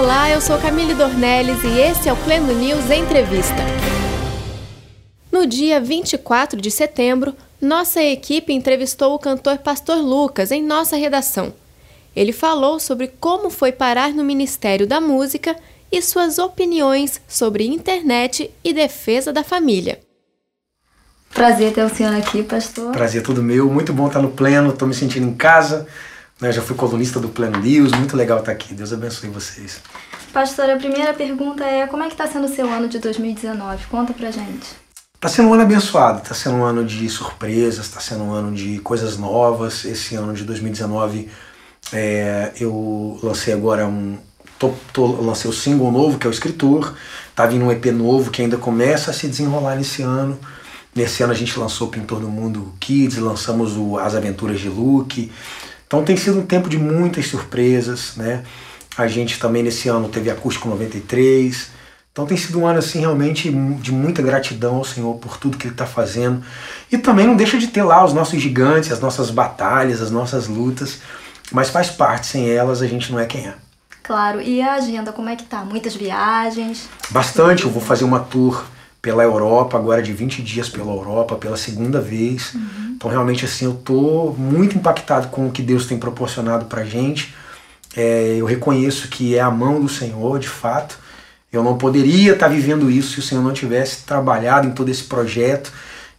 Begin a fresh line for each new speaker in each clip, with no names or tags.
Olá, eu sou Camille Dornelles e esse é o Pleno News Entrevista. No dia 24 de setembro, nossa equipe entrevistou o cantor Pastor Lucas em nossa redação. Ele falou sobre como foi parar no Ministério da Música e suas opiniões sobre internet e defesa da família.
Prazer ter o senhor aqui, pastor.
Prazer todo meu, muito bom estar no Pleno, estou me sentindo em casa. Né? Já fui colunista do Pleno News, muito legal estar aqui. Deus abençoe vocês.
Pastor, a primeira pergunta é como é que está sendo o seu ano de 2019? Conta pra gente.
Está sendo um ano abençoado, está sendo um ano de surpresas, está sendo um ano de coisas novas. Esse ano de 2019 é, eu lancei agora um. Tô, tô, lancei o single novo, que é o Escritor. Tá vindo um EP novo que ainda começa a se desenrolar nesse ano. Nesse ano a gente lançou o Pintor do Mundo Kids, lançamos o As Aventuras de Luke. Então tem sido um tempo de muitas surpresas, né? A gente também nesse ano teve Acústico 93. Então tem sido um ano assim realmente de muita gratidão ao Senhor por tudo que Ele está fazendo. E também não deixa de ter lá os nossos gigantes, as nossas batalhas, as nossas lutas, mas faz parte, sem elas a gente não é quem é.
Claro, e a agenda, como é que tá? Muitas viagens?
Bastante, eu vou fazer uma tour pela Europa, agora de 20 dias pela Europa, pela segunda vez. Uhum. Então realmente assim, eu tô muito impactado com o que Deus tem proporcionado pra gente. É, eu reconheço que é a mão do Senhor, de fato. Eu não poderia estar vivendo isso se o Senhor não tivesse trabalhado em todo esse projeto.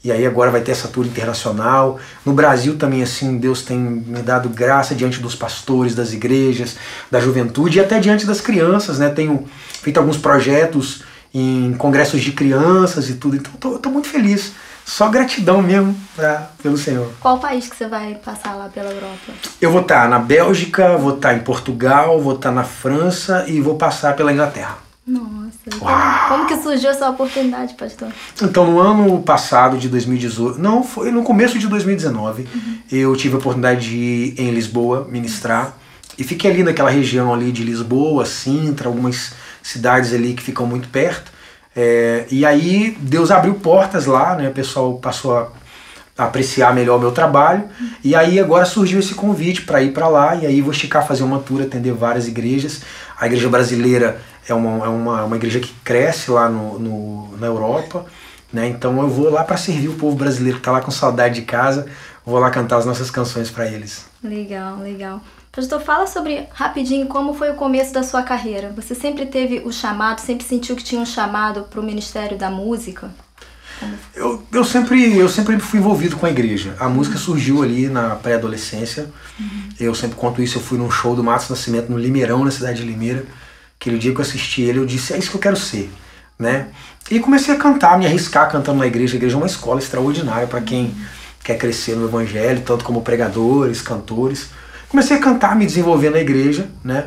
E aí agora vai ter essa tour internacional. No Brasil também assim, Deus tem me dado graça diante dos pastores, das igrejas, da juventude e até diante das crianças, né? Tenho feito alguns projetos em congressos de crianças e tudo. Então tô, muito feliz. Só gratidão mesmo pra, pelo Senhor.
Qual país que você vai passar lá pela Europa?
Eu vou estar na Bélgica, vou estar em Portugal, vou estar na França e vou passar pela Inglaterra.
Nossa, Uau. como que surgiu essa oportunidade, pastor?
Então, no ano passado de 2018, não, foi no começo de 2019, uhum. eu tive a oportunidade de ir em Lisboa ministrar e fiquei ali naquela região ali de Lisboa, Sintra, algumas cidades ali que ficam muito perto. É, e aí Deus abriu portas lá, né? O pessoal passou a apreciar melhor o meu trabalho. E aí agora surgiu esse convite para ir para lá e aí vou esticar fazer uma tour, atender várias igrejas. A igreja brasileira é uma, é uma, uma igreja que cresce lá no, no na Europa. Né? Então eu vou lá para servir o povo brasileiro que está lá com saudade de casa. Vou lá cantar as nossas canções para eles.
Legal, legal. Pastor, fala sobre rapidinho como foi o começo da sua carreira. Você sempre teve o chamado, sempre sentiu que tinha um chamado para o ministério da música?
Eu, eu, sempre, eu sempre fui envolvido com a igreja. A música surgiu ali na pré-adolescência. Uhum. Eu sempre conto isso, eu fui num show do Matos Nascimento no Limeirão, na cidade de Limeira. Aquele dia que eu assisti ele, eu disse, é isso que eu quero ser. Né? E comecei a cantar, me arriscar cantando na igreja. A igreja é uma escola extraordinária para quem uhum. quer crescer no evangelho, tanto como pregadores, cantores. Comecei a cantar, me desenvolver na igreja, né?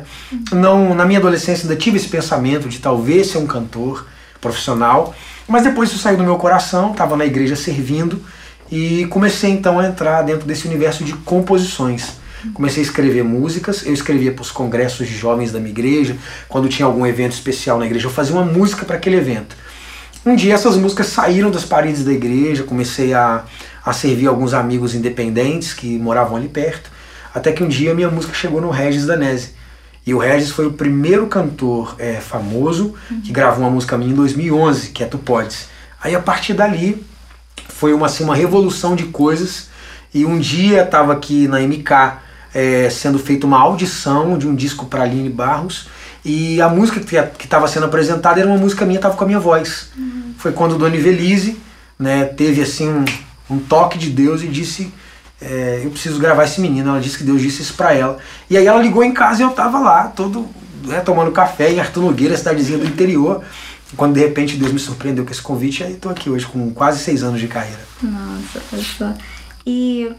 Não, na minha adolescência ainda tive esse pensamento de talvez ser um cantor profissional, mas depois isso saiu do meu coração, estava na igreja servindo e comecei então a entrar dentro desse universo de composições. Comecei a escrever músicas, eu escrevia para os congressos de jovens da minha igreja, quando tinha algum evento especial na igreja, eu fazia uma música para aquele evento. Um dia essas músicas saíram das paredes da igreja, comecei a, a servir alguns amigos independentes que moravam ali perto, até que um dia minha música chegou no Regis Danese. E o Regis foi o primeiro cantor é, famoso que gravou uma música minha em 2011, que é Tu Podes. Aí a partir dali foi uma, assim, uma revolução de coisas. E um dia estava aqui na MK é, sendo feita uma audição de um disco para Aline Barros. E a música que estava sendo apresentada era uma música minha, estava com a minha voz. Uhum. Foi quando Dona Ivelise né, teve assim um, um toque de Deus e disse é, eu preciso gravar esse menino. Ela disse que Deus disse isso pra ela. E aí ela ligou em casa e eu tava lá, todo né, tomando café em Arthur Nogueira, cidadezinha do interior. Quando de repente Deus me surpreendeu com esse convite, aí tô aqui hoje com quase seis anos de carreira.
Nossa, pessoa. E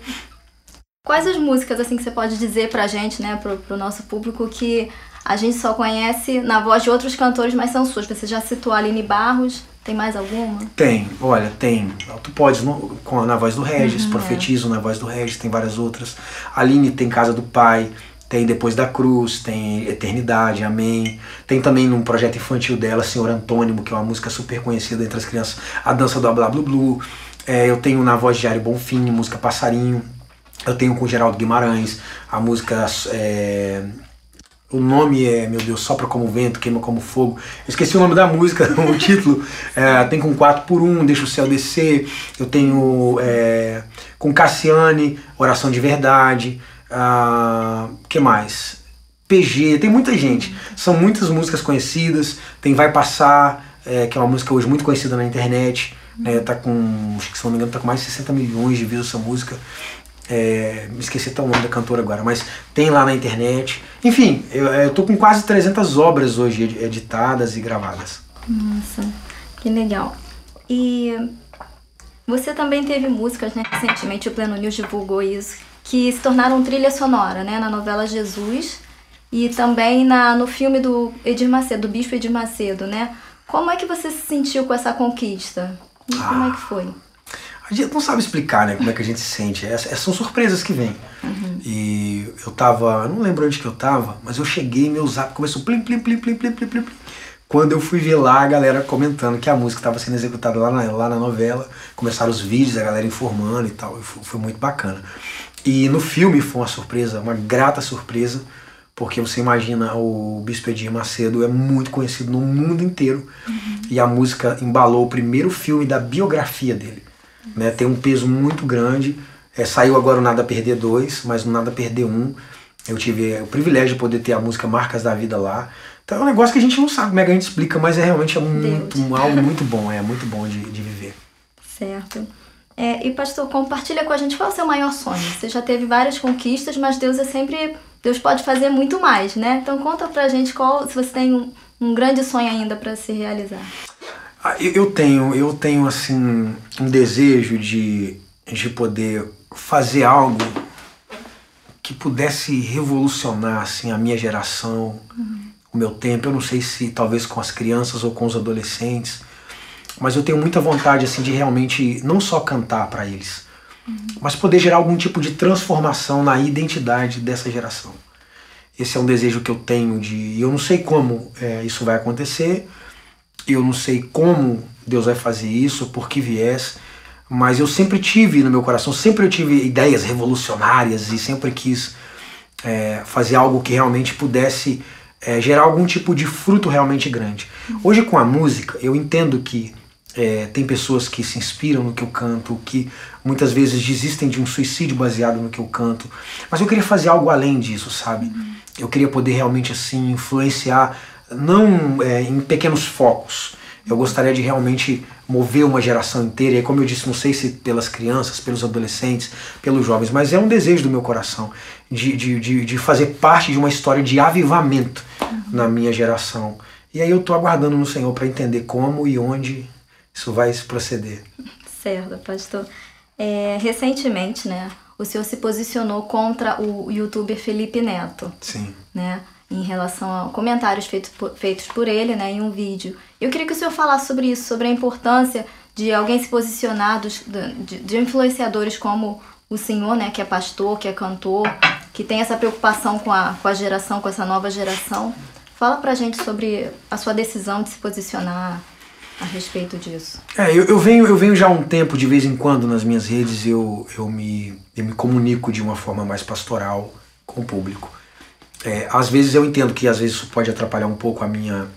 quais as músicas assim que você pode dizer pra gente, né, pro, pro nosso público que a gente só conhece na voz de outros cantores, mas são suas? Você já citou a Aline Barros, tem mais alguma?
Tem, olha, tem. Tu podes no, com, na voz do Regis, uhum, Profetizo é. na voz do Regis, tem várias outras. Aline tem Casa do Pai, tem Depois da Cruz, tem Eternidade, Amém. Tem também num projeto infantil dela, Senhor Antônimo, que é uma música super conhecida entre as crianças, A Dança do Blá Blá Blue. É, eu tenho na voz de Ari Bonfim, música Passarinho. Eu tenho com Geraldo Guimarães, a música é, O nome é, meu Deus, Sopra como Vento, Queima como Fogo. Eu esqueci o nome da música, o título. É, tem com 4 por 1 Deixa o Céu Descer. Eu tenho é, com Cassiane, Oração de Verdade. Ah, que mais? PG, tem muita gente. São muitas músicas conhecidas. Tem Vai Passar, é, que é uma música hoje muito conhecida na internet. Né, tá com, se não me engano, tá com mais de 60 milhões de views essa música. É, me esqueci até o nome da cantora agora, mas tem lá na internet. Enfim, eu, eu tô com quase 300 obras hoje editadas e gravadas.
Nossa, que legal. E você também teve músicas, né? Recentemente o Pleno News divulgou isso, que se tornaram trilha sonora, né? Na novela Jesus e também na, no filme do Edir Macedo, do Bispo Edir Macedo, né? Como é que você se sentiu com essa conquista? Como é que foi?
A gente não sabe explicar, né, como é que a gente se sente. Essas, é, são surpresas que vêm. Uhum. E eu tava, não lembro onde que eu tava, mas eu cheguei, meu zap começou plim, plim, plim, plim, plim, plim, plim. Quando eu fui ver lá a galera comentando que a música estava sendo executada lá na, lá na novela, começaram os vídeos, a galera informando e tal, e foi, foi muito bacana. E no filme foi uma surpresa, uma grata surpresa, porque você imagina o Bispo Edir Macedo é muito conhecido no mundo inteiro uhum. e a música embalou o primeiro filme da biografia dele né? Tem um peso muito grande. É, saiu agora o Nada Perder 2, mas no Nada Perder 1 um, eu tive o privilégio de poder ter a música Marcas da Vida lá. Então é um negócio que a gente não sabe como é que a gente explica, mas é realmente é muito, um, algo muito bom, é muito bom de, de viver.
Certo. É, e pastor, compartilha com a gente qual é o seu maior sonho. Você já teve várias conquistas, mas Deus é sempre. Deus pode fazer muito mais, né? Então conta pra gente qual, se você tem um, um grande sonho ainda para se realizar.
Ah, eu tenho, eu tenho assim um desejo de, de poder fazer algo que pudesse revolucionar assim a minha geração, uhum. o meu tempo. Eu não sei se talvez com as crianças ou com os adolescentes, mas eu tenho muita vontade assim de realmente não só cantar para eles, uhum. mas poder gerar algum tipo de transformação na identidade dessa geração. Esse é um desejo que eu tenho de. Eu não sei como é, isso vai acontecer eu não sei como Deus vai fazer isso, por que viés, mas eu sempre tive no meu coração, sempre eu tive ideias revolucionárias e sempre quis é, fazer algo que realmente pudesse é, gerar algum tipo de fruto realmente grande. Hoje com a música, eu entendo que é, tem pessoas que se inspiram no que eu canto, que muitas vezes desistem de um suicídio baseado no que eu canto, mas eu queria fazer algo além disso, sabe? Eu queria poder realmente assim influenciar não é, em pequenos focos. Eu gostaria de realmente mover uma geração inteira, e como eu disse, não sei se pelas crianças, pelos adolescentes, pelos jovens, mas é um desejo do meu coração de, de, de, de fazer parte de uma história de avivamento uhum. na minha geração. E aí eu estou aguardando no Senhor para entender como e onde isso vai se proceder.
Certo, pastor. É, recentemente, né, o senhor se posicionou contra o youtuber Felipe Neto.
Sim.
Né? Em relação a comentários feitos por, feitos por ele né, em um vídeo. Eu queria que o senhor falasse sobre isso, sobre a importância de alguém se posicionar, dos, de, de influenciadores como o senhor, né, que é pastor, que é cantor, que tem essa preocupação com a, com a geração, com essa nova geração. Fala pra gente sobre a sua decisão de se posicionar a respeito disso.
É, eu, eu, venho, eu venho já há um tempo, de vez em quando, nas minhas redes, eu, eu, me, eu me comunico de uma forma mais pastoral com o público. É, às vezes eu entendo que às vezes isso pode atrapalhar um pouco a minha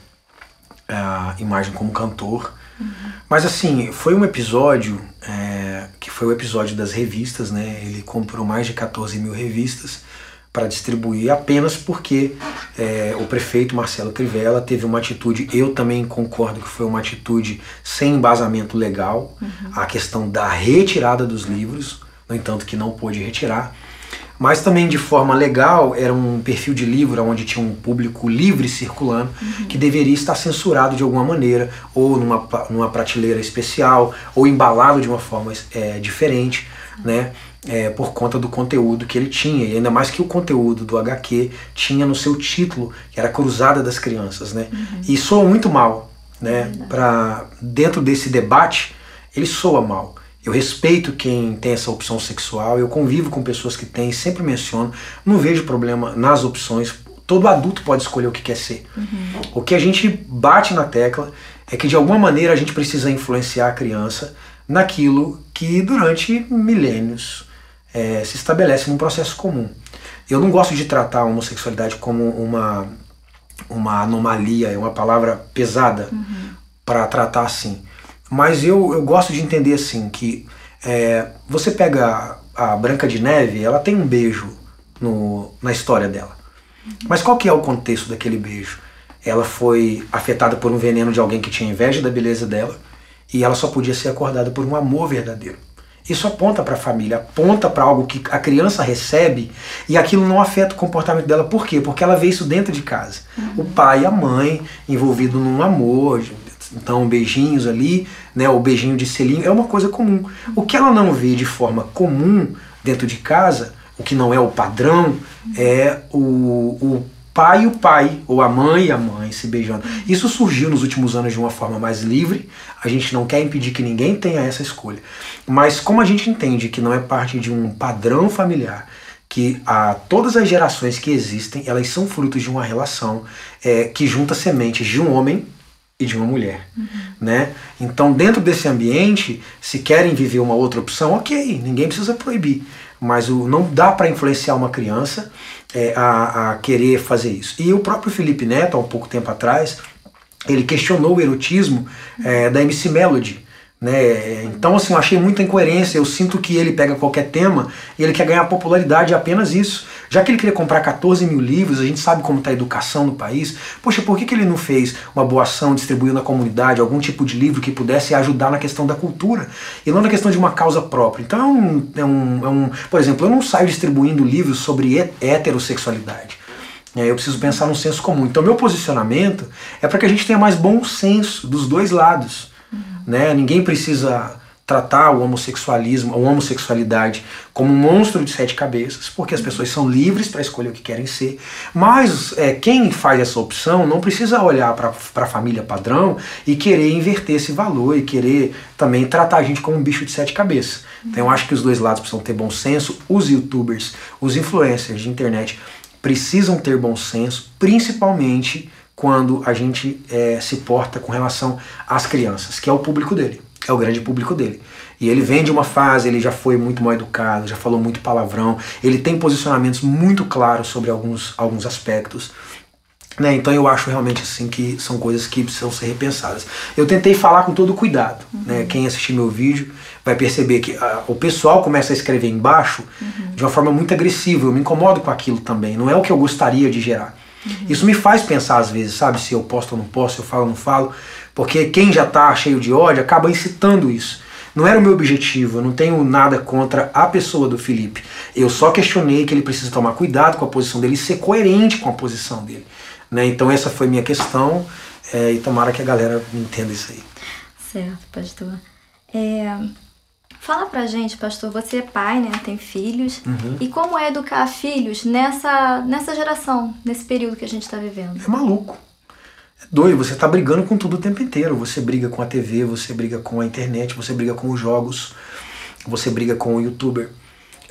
a imagem como cantor. Uhum. Mas assim, foi um episódio é, que foi o episódio das revistas, né? Ele comprou mais de 14 mil revistas para distribuir apenas porque é, o prefeito Marcelo Crivella teve uma atitude, eu também concordo que foi uma atitude sem embasamento legal, uhum. a questão da retirada dos livros, no entanto que não pôde retirar mas também de forma legal era um perfil de livro onde tinha um público livre circulando uhum. que deveria estar censurado de alguma maneira ou numa, numa prateleira especial ou embalado de uma forma é, diferente, né? É, por conta do conteúdo que ele tinha e ainda mais que o conteúdo do HQ tinha no seu título que era Cruzada das Crianças, né? Uhum. E soa muito mal, né? Para dentro desse debate ele soa mal. Eu respeito quem tem essa opção sexual, eu convivo com pessoas que têm, sempre menciono, não vejo problema nas opções. Todo adulto pode escolher o que quer ser. Uhum. O que a gente bate na tecla é que de alguma maneira a gente precisa influenciar a criança naquilo que durante milênios é, se estabelece num processo comum. Eu não gosto de tratar a homossexualidade como uma, uma anomalia, é uma palavra pesada uhum. para tratar assim. Mas eu, eu gosto de entender assim que é, você pega a, a Branca de Neve, ela tem um beijo no, na história dela. Mas qual que é o contexto daquele beijo? Ela foi afetada por um veneno de alguém que tinha inveja da beleza dela e ela só podia ser acordada por um amor verdadeiro. Isso aponta para a família, aponta para algo que a criança recebe e aquilo não afeta o comportamento dela. Por quê? Porque ela vê isso dentro de casa. Uhum. O pai e a mãe envolvidos num amor, então beijinhos ali, né, o beijinho de selinho, é uma coisa comum. O que ela não vê de forma comum dentro de casa, o que não é o padrão, é o, o pai e o pai, ou a mãe e a mãe se beijando. Isso surgiu nos últimos anos de uma forma mais livre. A gente não quer impedir que ninguém tenha essa escolha. Mas como a gente entende que não é parte de um padrão familiar, que a, todas as gerações que existem, elas são frutos de uma relação é, que junta sementes de um homem e de uma mulher, uhum. né? Então, dentro desse ambiente, se querem viver uma outra opção, ok, ninguém precisa proibir, mas o, não dá para influenciar uma criança é, a, a querer fazer isso. E o próprio Felipe Neto, há um pouco tempo atrás, ele questionou o erotismo é, da MC Melody. Né? Então, assim, eu achei muita incoerência. Eu sinto que ele pega qualquer tema e ele quer ganhar popularidade, é apenas isso. Já que ele queria comprar 14 mil livros, a gente sabe como está a educação no país. Poxa, por que, que ele não fez uma boa ação distribuindo na comunidade algum tipo de livro que pudesse ajudar na questão da cultura e não na questão de uma causa própria? Então, é um, é um, é um por exemplo, eu não saio distribuindo livros sobre heterossexualidade. É, eu preciso pensar num senso comum. Então, meu posicionamento é para que a gente tenha mais bom senso dos dois lados. Uhum. Né? Ninguém precisa tratar o homossexualismo, a homossexualidade como um monstro de sete cabeças, porque as pessoas são livres para escolher o que querem ser. Mas é, quem faz essa opção não precisa olhar para a família padrão e querer inverter esse valor e querer também tratar a gente como um bicho de sete cabeças. Então eu acho que os dois lados precisam ter bom senso. Os youtubers, os influencers de internet precisam ter bom senso, principalmente quando a gente é, se porta com relação às crianças, que é o público dele, é o grande público dele. E ele vem de uma fase, ele já foi muito mal educado, já falou muito palavrão, ele tem posicionamentos muito claros sobre alguns, alguns aspectos. Né? Então eu acho realmente assim que são coisas que precisam ser repensadas. Eu tentei falar com todo cuidado. Uhum. Né? Quem assistir meu vídeo vai perceber que a, o pessoal começa a escrever embaixo uhum. de uma forma muito agressiva. Eu me incomodo com aquilo também. Não é o que eu gostaria de gerar. Uhum. Isso me faz pensar às vezes, sabe, se eu posto ou não posto, se eu falo ou não falo, porque quem já está cheio de ódio acaba incitando isso. Não era o meu objetivo, eu não tenho nada contra a pessoa do Felipe. Eu só questionei que ele precisa tomar cuidado com a posição dele e ser coerente com a posição dele. Né? Então essa foi minha questão é, e tomara que a galera entenda isso aí.
Certo, pastor. É, Fala pra gente, pastor, você é pai, né? Tem filhos. Uhum. E como é educar filhos nessa, nessa geração, nesse período que a gente está vivendo?
É maluco. É doido, você tá brigando com tudo o tempo inteiro. Você briga com a TV, você briga com a internet, você briga com os jogos, você briga com o youtuber.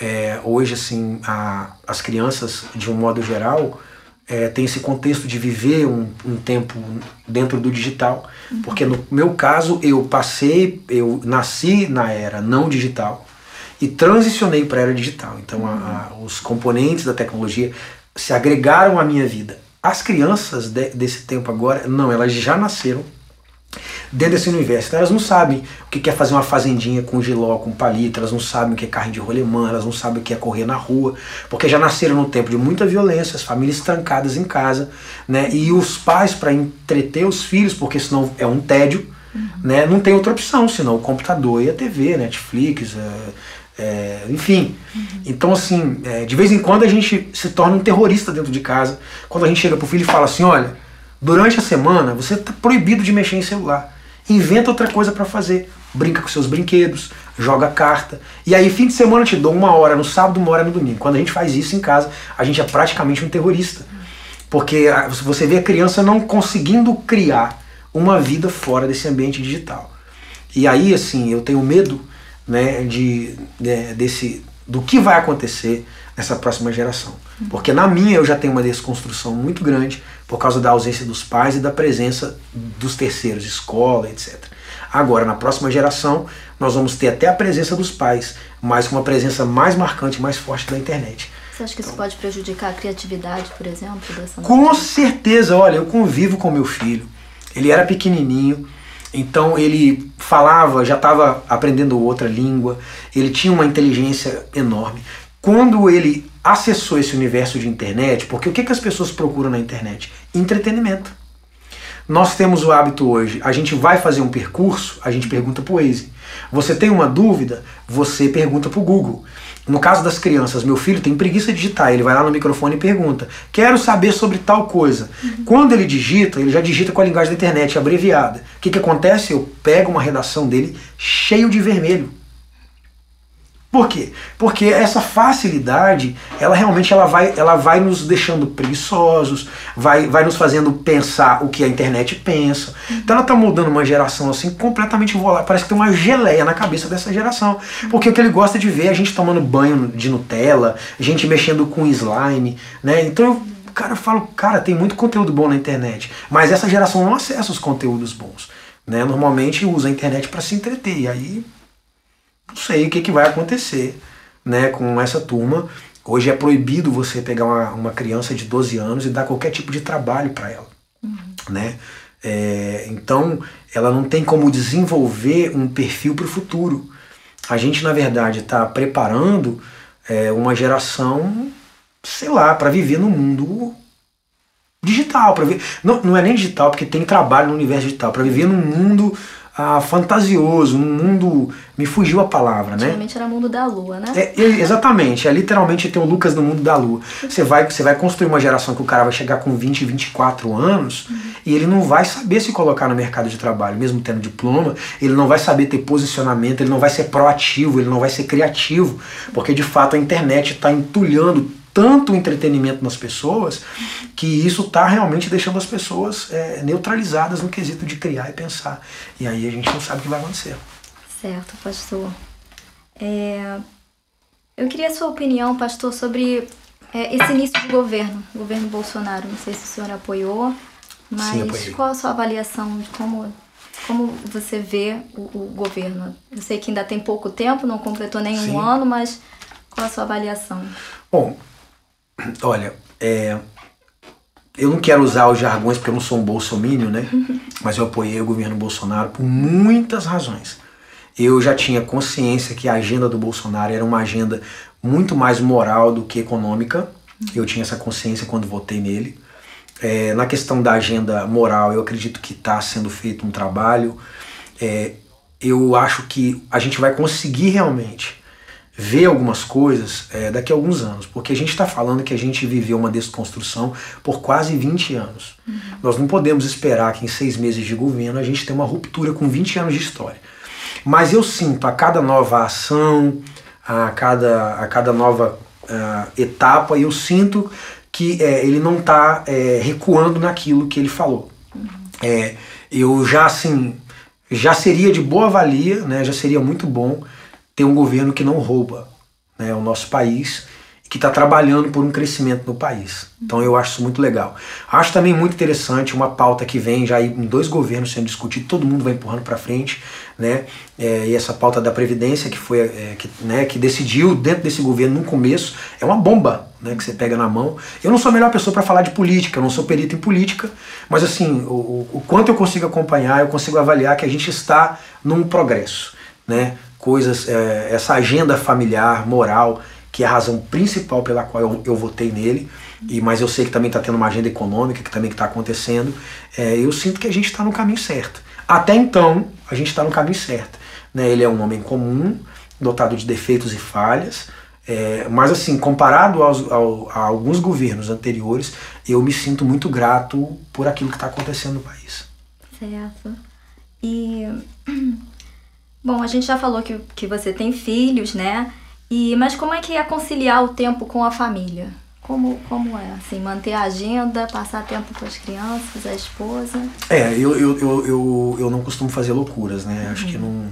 É, hoje, assim, a, as crianças, de um modo geral, é, tem esse contexto de viver um, um tempo dentro do digital, uhum. porque no meu caso eu passei, eu nasci na era não digital e transicionei para a era digital. Então uhum. a, a, os componentes da tecnologia se agregaram à minha vida. As crianças de, desse tempo agora, não, elas já nasceram dentro desse universo. Então elas não sabem o que é fazer uma fazendinha com giló, com palito, elas não sabem o que é carrinho de rolemã, elas não sabem o que é correr na rua, porque já nasceram num tempo de muita violência, as famílias trancadas em casa, né? E os pais para entreter os filhos, porque senão é um tédio, uhum. né? Não tem outra opção, senão o computador e a TV, Netflix, é, enfim. Uhum. Então, assim, é, de vez em quando a gente se torna um terrorista dentro de casa. Quando a gente chega pro filho e fala assim, olha, durante a semana você está proibido de mexer em celular inventa outra coisa para fazer. Brinca com seus brinquedos, joga carta. E aí, fim de semana, eu te dou uma hora no sábado, uma hora no domingo. Quando a gente faz isso em casa, a gente é praticamente um terrorista. Porque você vê a criança não conseguindo criar uma vida fora desse ambiente digital. E aí, assim, eu tenho medo né, de, de desse, do que vai acontecer nessa próxima geração. Porque na minha eu já tenho uma desconstrução muito grande por causa da ausência dos pais e da presença dos terceiros, escola, etc. Agora, na próxima geração, nós vamos ter até a presença dos pais, mas com uma presença mais marcante, mais forte da internet.
Você acha que isso pode prejudicar a criatividade, por exemplo, dessa
Com certeza, olha, eu convivo com meu filho. Ele era pequenininho, então ele falava, já estava aprendendo outra língua, ele tinha uma inteligência enorme. Quando ele acessou esse universo de internet, porque o que, que as pessoas procuram na internet? Entretenimento. Nós temos o hábito hoje, a gente vai fazer um percurso, a gente pergunta para o Waze. Você tem uma dúvida, você pergunta para o Google. No caso das crianças, meu filho tem preguiça de digitar, ele vai lá no microfone e pergunta: Quero saber sobre tal coisa. Uhum. Quando ele digita, ele já digita com a linguagem da internet, abreviada. O que, que acontece? Eu pego uma redação dele cheio de vermelho. Por quê? Porque essa facilidade, ela realmente ela vai, ela vai nos deixando preguiçosos, vai, vai nos fazendo pensar o que a internet pensa. Então ela está mudando uma geração assim completamente volátil. Parece que tem uma geleia na cabeça dessa geração. Porque o que ele gosta de ver é a gente tomando banho de Nutella, gente mexendo com slime, né? Então eu, cara, eu falo, cara, tem muito conteúdo bom na internet. Mas essa geração não acessa os conteúdos bons. Né? Normalmente usa a internet para se entreter. E aí não sei o que, que vai acontecer né, com essa turma. Hoje é proibido você pegar uma, uma criança de 12 anos e dar qualquer tipo de trabalho para ela. Uhum. Né? É, então, ela não tem como desenvolver um perfil para o futuro. A gente, na verdade, está preparando é, uma geração, sei lá, para viver no mundo digital. Pra ver, não, não é nem digital, porque tem trabalho no universo digital, para viver num mundo ah, fantasioso, um mundo. Me fugiu a palavra, né?
Antigamente era o mundo da lua, né?
É, exatamente, é literalmente tem o Lucas no mundo da lua. Você vai, você vai construir uma geração que o cara vai chegar com 20, 24 anos uhum. e ele não vai saber se colocar no mercado de trabalho, mesmo tendo diploma, ele não vai saber ter posicionamento, ele não vai ser proativo, ele não vai ser criativo, porque de fato a internet está entulhando tanto entretenimento nas pessoas que isso está realmente deixando as pessoas é, neutralizadas no quesito de criar e pensar. E aí a gente não sabe o que vai acontecer.
Certo, pastor. É, eu queria a sua opinião, pastor, sobre é, esse início de governo, governo Bolsonaro. Não sei se o senhor apoiou, mas Sim, qual a sua avaliação de como como você vê o, o, governo? Eu sei que ainda tem pouco tempo, não completou nenhum Sim. ano, mas qual a sua avaliação?
Bom, Olha, é, eu não quero usar os jargões porque eu não sou um bolsomínio, né? Mas eu apoiei o governo Bolsonaro por muitas razões. Eu já tinha consciência que a agenda do Bolsonaro era uma agenda muito mais moral do que econômica. Eu tinha essa consciência quando votei nele. É, na questão da agenda moral, eu acredito que está sendo feito um trabalho. É, eu acho que a gente vai conseguir realmente ver algumas coisas é, daqui a alguns anos, porque a gente está falando que a gente viveu uma desconstrução por quase 20 anos. Uhum. Nós não podemos esperar que em seis meses de governo a gente tenha uma ruptura com 20 anos de história. Mas eu sinto a cada nova ação, a cada, a cada nova uh, etapa, eu sinto que é, ele não está é, recuando naquilo que ele falou. Uhum. É, eu já assim já seria de boa valia, né, já seria muito bom ter um governo que não rouba né, o nosso país que está trabalhando por um crescimento no país. Então eu acho isso muito legal. Acho também muito interessante uma pauta que vem já em dois governos sendo discutida, todo mundo vai empurrando para frente, né? É, e essa pauta da previdência que foi é, que, né, que decidiu dentro desse governo no começo é uma bomba, né, que você pega na mão. Eu não sou a melhor pessoa para falar de política, eu não sou perito em política, mas assim o, o quanto eu consigo acompanhar, eu consigo avaliar que a gente está num progresso, né? Coisas, é, essa agenda familiar, moral, que é a razão principal pela qual eu, eu votei nele, e mas eu sei que também está tendo uma agenda econômica, que também está acontecendo, é, eu sinto que a gente está no caminho certo. Até então, a gente está no caminho certo. Né? Ele é um homem comum, dotado de defeitos e falhas, é, mas assim, comparado aos, ao, a alguns governos anteriores, eu me sinto muito grato por aquilo que está acontecendo no país.
Certo. E Bom, a gente já falou que, que você tem filhos, né? E, mas como é que é conciliar o tempo com a família? Como, como é? Assim, manter a agenda, passar tempo com as crianças, a esposa?
É, eu, eu, eu, eu, eu não costumo fazer loucuras, né? Uhum. Acho que não.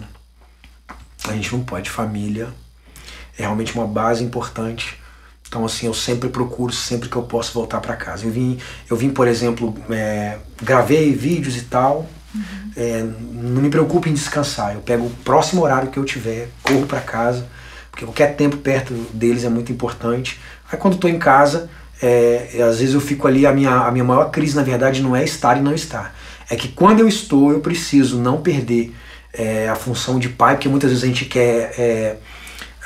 A gente não pode. Família é realmente uma base importante. Então, assim, eu sempre procuro, sempre que eu posso, voltar para casa. Eu vim, eu vim, por exemplo, é, gravei vídeos e tal, Uhum. É, não me preocupe em descansar. Eu pego o próximo horário que eu tiver, corro para casa, porque qualquer tempo perto deles é muito importante. Aí quando estou em casa, é, às vezes eu fico ali, a minha, a minha maior crise na verdade não é estar e não estar. É que quando eu estou, eu preciso não perder é, a função de pai, porque muitas vezes a gente quer é,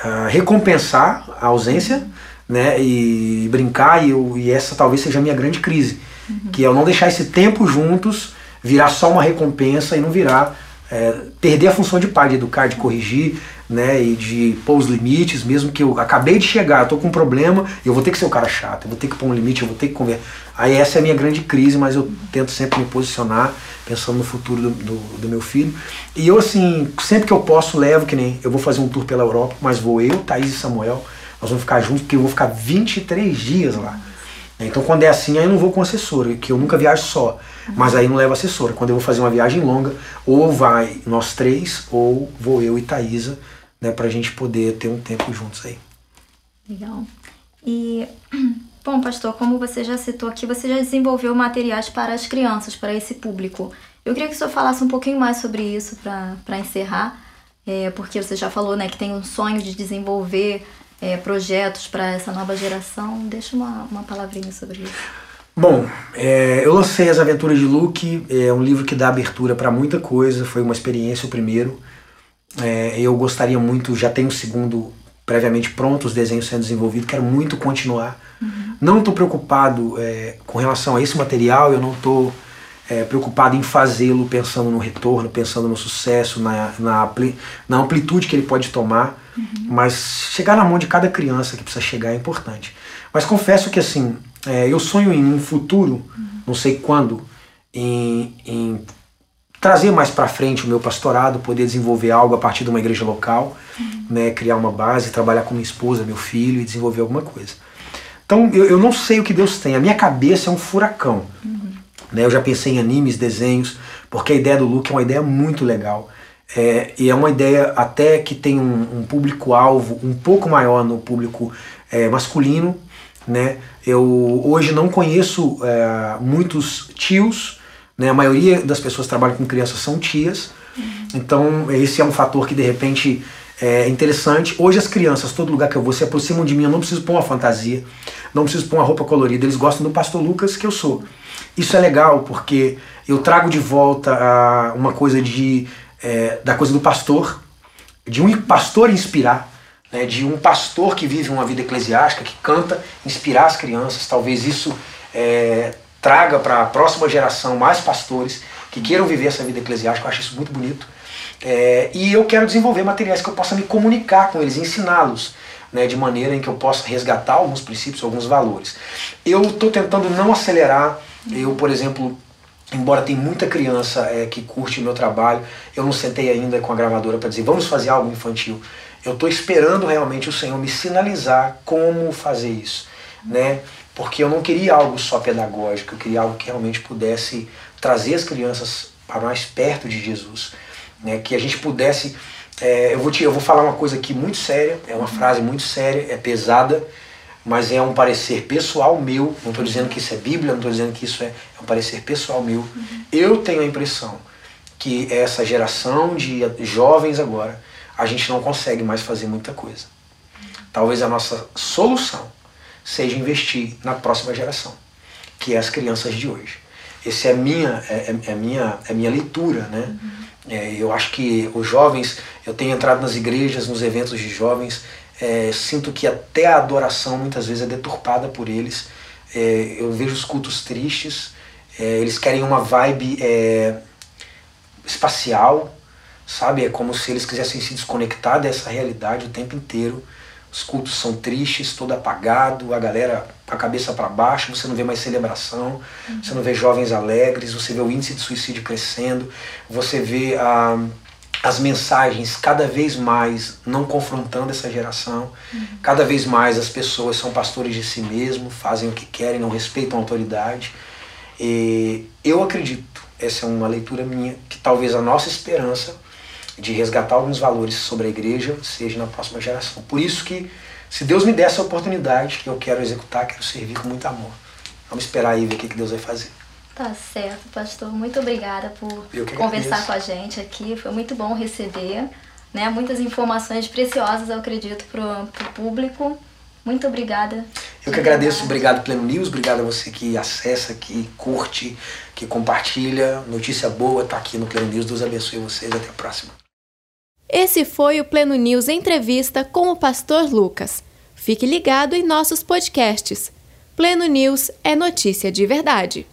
uh, recompensar a ausência né, e brincar, e, eu, e essa talvez seja a minha grande crise, uhum. que é eu não deixar esse tempo juntos virar só uma recompensa e não virar é, perder a função de pai, de educar, de corrigir, né, e de pôr os limites, mesmo que eu acabei de chegar, eu tô com um problema, eu vou ter que ser o cara chato, eu vou ter que pôr um limite, eu vou ter que conversar. Aí essa é a minha grande crise, mas eu tento sempre me posicionar, pensando no futuro do, do, do, meu filho. E eu, assim, sempre que eu posso, levo, que nem eu vou fazer um tour pela Europa, mas vou eu, Thaís e Samuel, nós vamos ficar juntos, porque eu vou ficar 23 dias lá. Então quando é assim, aí eu não vou com assessora, que eu nunca viajo só. Mas aí não levo assessora. Quando eu vou fazer uma viagem longa, ou vai nós três, ou vou eu e Thaisa, né, pra gente poder ter um tempo juntos aí.
Legal. E, bom, pastor, como você já citou aqui, você já desenvolveu materiais para as crianças, para esse público. Eu queria que o senhor falasse um pouquinho mais sobre isso para encerrar, é, porque você já falou né, que tem um sonho de desenvolver é, projetos para essa nova geração. Deixa uma, uma palavrinha sobre isso.
Bom, é, eu lancei As Aventuras de Luke, é um livro que dá abertura para muita coisa, foi uma experiência o primeiro. É, eu gostaria muito, já tenho o segundo previamente pronto, os desenhos sendo desenvolvidos, quero muito continuar. Uhum. Não estou preocupado é, com relação a esse material, eu não estou é, preocupado em fazê-lo pensando no retorno, pensando no sucesso, na, na, na amplitude que ele pode tomar, uhum. mas chegar na mão de cada criança que precisa chegar é importante. Mas confesso que assim, é, eu sonho em um futuro, uhum. não sei quando, em, em trazer mais para frente o meu pastorado, poder desenvolver algo a partir de uma igreja local, uhum. né, criar uma base, trabalhar com minha esposa, meu filho e desenvolver alguma coisa. Então eu, eu não sei o que Deus tem, a minha cabeça é um furacão. Uhum. Né, eu já pensei em animes, desenhos, porque a ideia do Luke é uma ideia muito legal. É, e é uma ideia até que tem um, um público-alvo um pouco maior no público é, masculino. Né? Eu hoje não conheço é, muitos tios né? A maioria das pessoas que trabalham com crianças são tias. Então, esse é um fator que de repente é interessante. Hoje, as crianças, todo lugar que eu vou, se aproximam de mim. Eu não preciso pôr uma fantasia, não preciso pôr uma roupa colorida. Eles gostam do pastor Lucas que eu sou. Isso é legal porque eu trago de volta a uma coisa de, é, da coisa do pastor, de um pastor inspirar. Né, de um pastor que vive uma vida eclesiástica, que canta, inspirar as crianças. Talvez isso é, traga para a próxima geração mais pastores que queiram viver essa vida eclesiástica. Eu acho isso muito bonito. É, e eu quero desenvolver materiais que eu possa me comunicar com eles, ensiná-los. Né, de maneira em que eu possa resgatar alguns princípios, alguns valores. Eu estou tentando não acelerar. Eu, por exemplo, embora tenha muita criança é, que curte o meu trabalho, eu não sentei ainda com a gravadora para dizer vamos fazer algo infantil. Eu estou esperando realmente o Senhor me sinalizar como fazer isso, né? porque eu não queria algo só pedagógico, eu queria algo que realmente pudesse trazer as crianças para mais perto de Jesus, né? que a gente pudesse. É, eu, vou te, eu vou falar uma coisa aqui muito séria, é uma frase muito séria, é pesada, mas é um parecer pessoal meu. Não estou dizendo que isso é Bíblia, não estou dizendo que isso é, é um parecer pessoal meu. Uhum. Eu tenho a impressão que essa geração de jovens agora, a gente não consegue mais fazer muita coisa. Talvez a nossa solução seja investir na próxima geração, que é as crianças de hoje. Essa é a minha, é, é, é minha, é minha leitura, né? Uhum. É, eu acho que os jovens, eu tenho entrado nas igrejas, nos eventos de jovens, é, sinto que até a adoração muitas vezes é deturpada por eles. É, eu vejo os cultos tristes, é, eles querem uma vibe é, espacial, sabe? É como se eles quisessem se desconectar dessa realidade o tempo inteiro. Os cultos são tristes, todo apagado, a galera com a cabeça para baixo, você não vê mais celebração, uhum. você não vê jovens alegres, você vê o índice de suicídio crescendo, você vê ah, as mensagens cada vez mais não confrontando essa geração, uhum. cada vez mais as pessoas são pastores de si mesmos, fazem o que querem, não respeitam a autoridade. E eu acredito, essa é uma leitura minha, que talvez a nossa esperança de resgatar alguns valores sobre a igreja seja na próxima geração. Por isso que, se Deus me der essa oportunidade, eu quero executar, quero servir com muito amor. Vamos esperar aí ver o que Deus vai fazer.
Tá certo, pastor. Muito obrigada por conversar com a gente aqui. Foi muito bom receber né, muitas informações preciosas, eu acredito, para o público. Muito obrigada.
Eu que agradeço, obrigado Pleno News, obrigado a você que acessa, que curte, que compartilha. Notícia boa tá aqui no Pleno News. Deus abençoe vocês. Até a próxima.
Esse foi o Pleno News Entrevista com o Pastor Lucas. Fique ligado em nossos podcasts. Pleno News é notícia de verdade.